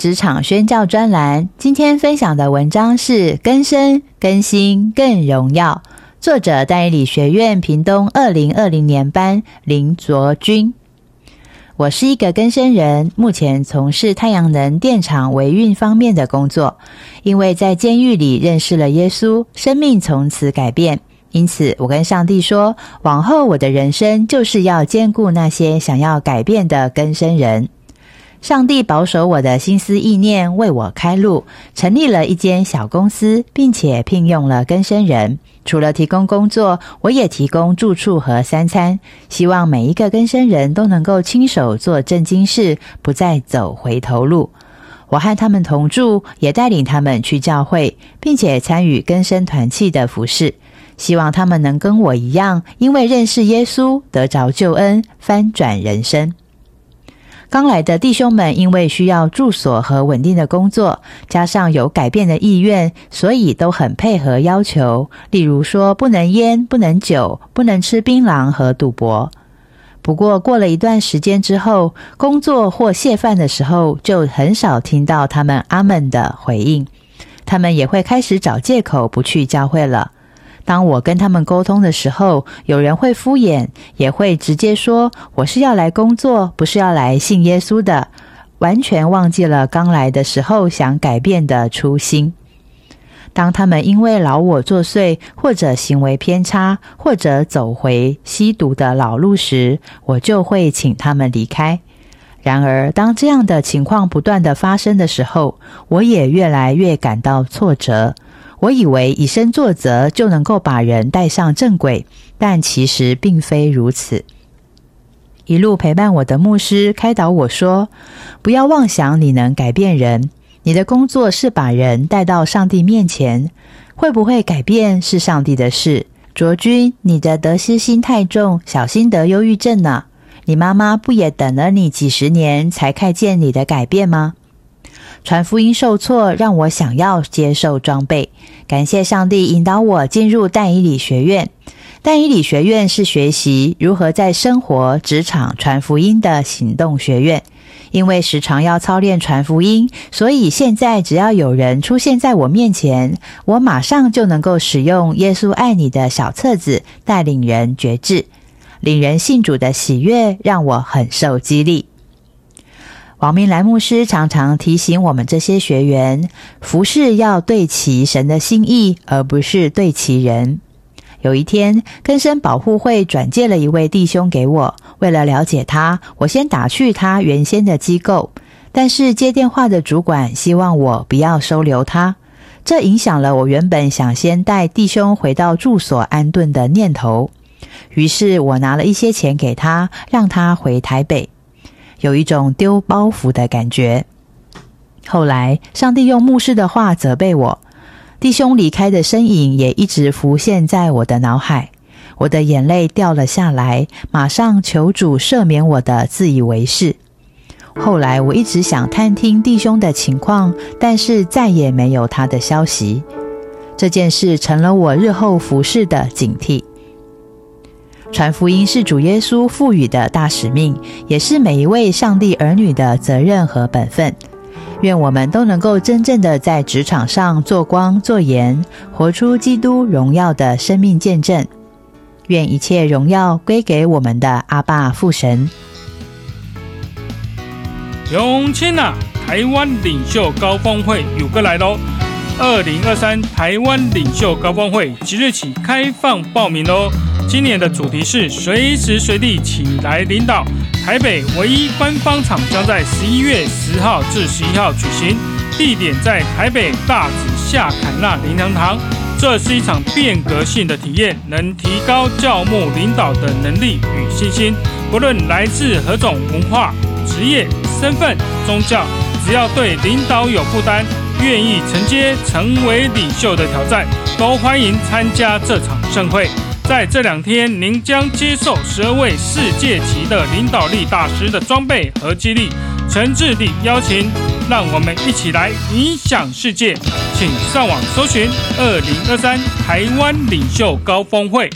职场宣教专栏，今天分享的文章是“更深、更新、更荣耀”，作者代理学院屏东二零二零年班林卓君。我是一个更生人，目前从事太阳能电厂维运方面的工作。因为在监狱里认识了耶稣，生命从此改变。因此，我跟上帝说，往后我的人生就是要兼顾那些想要改变的更生人。上帝保守我的心思意念，为我开路，成立了一间小公司，并且聘用了更生人。除了提供工作，我也提供住处和三餐。希望每一个更生人都能够亲手做正经事，不再走回头路。我和他们同住，也带领他们去教会，并且参与更生团契的服饰。希望他们能跟我一样，因为认识耶稣，得着救恩，翻转人生。刚来的弟兄们，因为需要住所和稳定的工作，加上有改变的意愿，所以都很配合要求。例如说，不能烟，不能酒，不能吃槟榔和赌博。不过，过了一段时间之后，工作或谢饭的时候，就很少听到他们阿门的回应。他们也会开始找借口不去教会了。当我跟他们沟通的时候，有人会敷衍，也会直接说我是要来工作，不是要来信耶稣的，完全忘记了刚来的时候想改变的初心。当他们因为老我作祟，或者行为偏差，或者走回吸毒的老路时，我就会请他们离开。然而，当这样的情况不断的发生的时候，我也越来越感到挫折。我以为以身作则就能够把人带上正轨，但其实并非如此。一路陪伴我的牧师开导我说：“不要妄想你能改变人，你的工作是把人带到上帝面前。会不会改变是上帝的事。”卓君，你的得失心太重，小心得忧郁症呢。你妈妈不也等了你几十年才看见你的改变吗？传福音受挫，让我想要接受装备。感谢上帝引导我进入但以理学院。但以理学院是学习如何在生活、职场传福音的行动学院。因为时常要操练传福音，所以现在只要有人出现在我面前，我马上就能够使用《耶稣爱你》的小册子，带领人觉志，领人信主的喜悦，让我很受激励。王明莱牧师常常提醒我们这些学员，服侍要对齐神的心意，而不是对齐人。有一天，根生保护会转介了一位弟兄给我，为了了解他，我先打去他原先的机构，但是接电话的主管希望我不要收留他，这影响了我原本想先带弟兄回到住所安顿的念头。于是我拿了一些钱给他，让他回台北。有一种丢包袱的感觉。后来，上帝用牧师的话责备我，弟兄离开的身影也一直浮现在我的脑海。我的眼泪掉了下来，马上求主赦免我的自以为是。后来，我一直想探听弟兄的情况，但是再也没有他的消息。这件事成了我日后服侍的警惕。传福音是主耶稣赋予的大使命，也是每一位上帝儿女的责任和本分。愿我们都能够真正的在职场上做光做盐，活出基督荣耀的生命见证。愿一切荣耀归给我们的阿爸父神。永清啊，台湾领袖高峰会有个来喽！二零二三台湾领袖高峰会即日起开放报名喽！今年的主题是随时随地请来领导。台北唯一官方场将在十一月十号至十一号举行，地点在台北大子夏凯纳灵堂堂。这是一场变革性的体验，能提高教牧领导的能力与信心。不论来自何种文化、职业、身份、宗教，只要对领导有负担。愿意承接成为领袖的挑战，都欢迎参加这场盛会。在这两天，您将接受十二位世界级的领导力大师的装备和激励。诚挚地邀请，让我们一起来影响世界。请上网搜寻“二零二三台湾领袖高峰会”。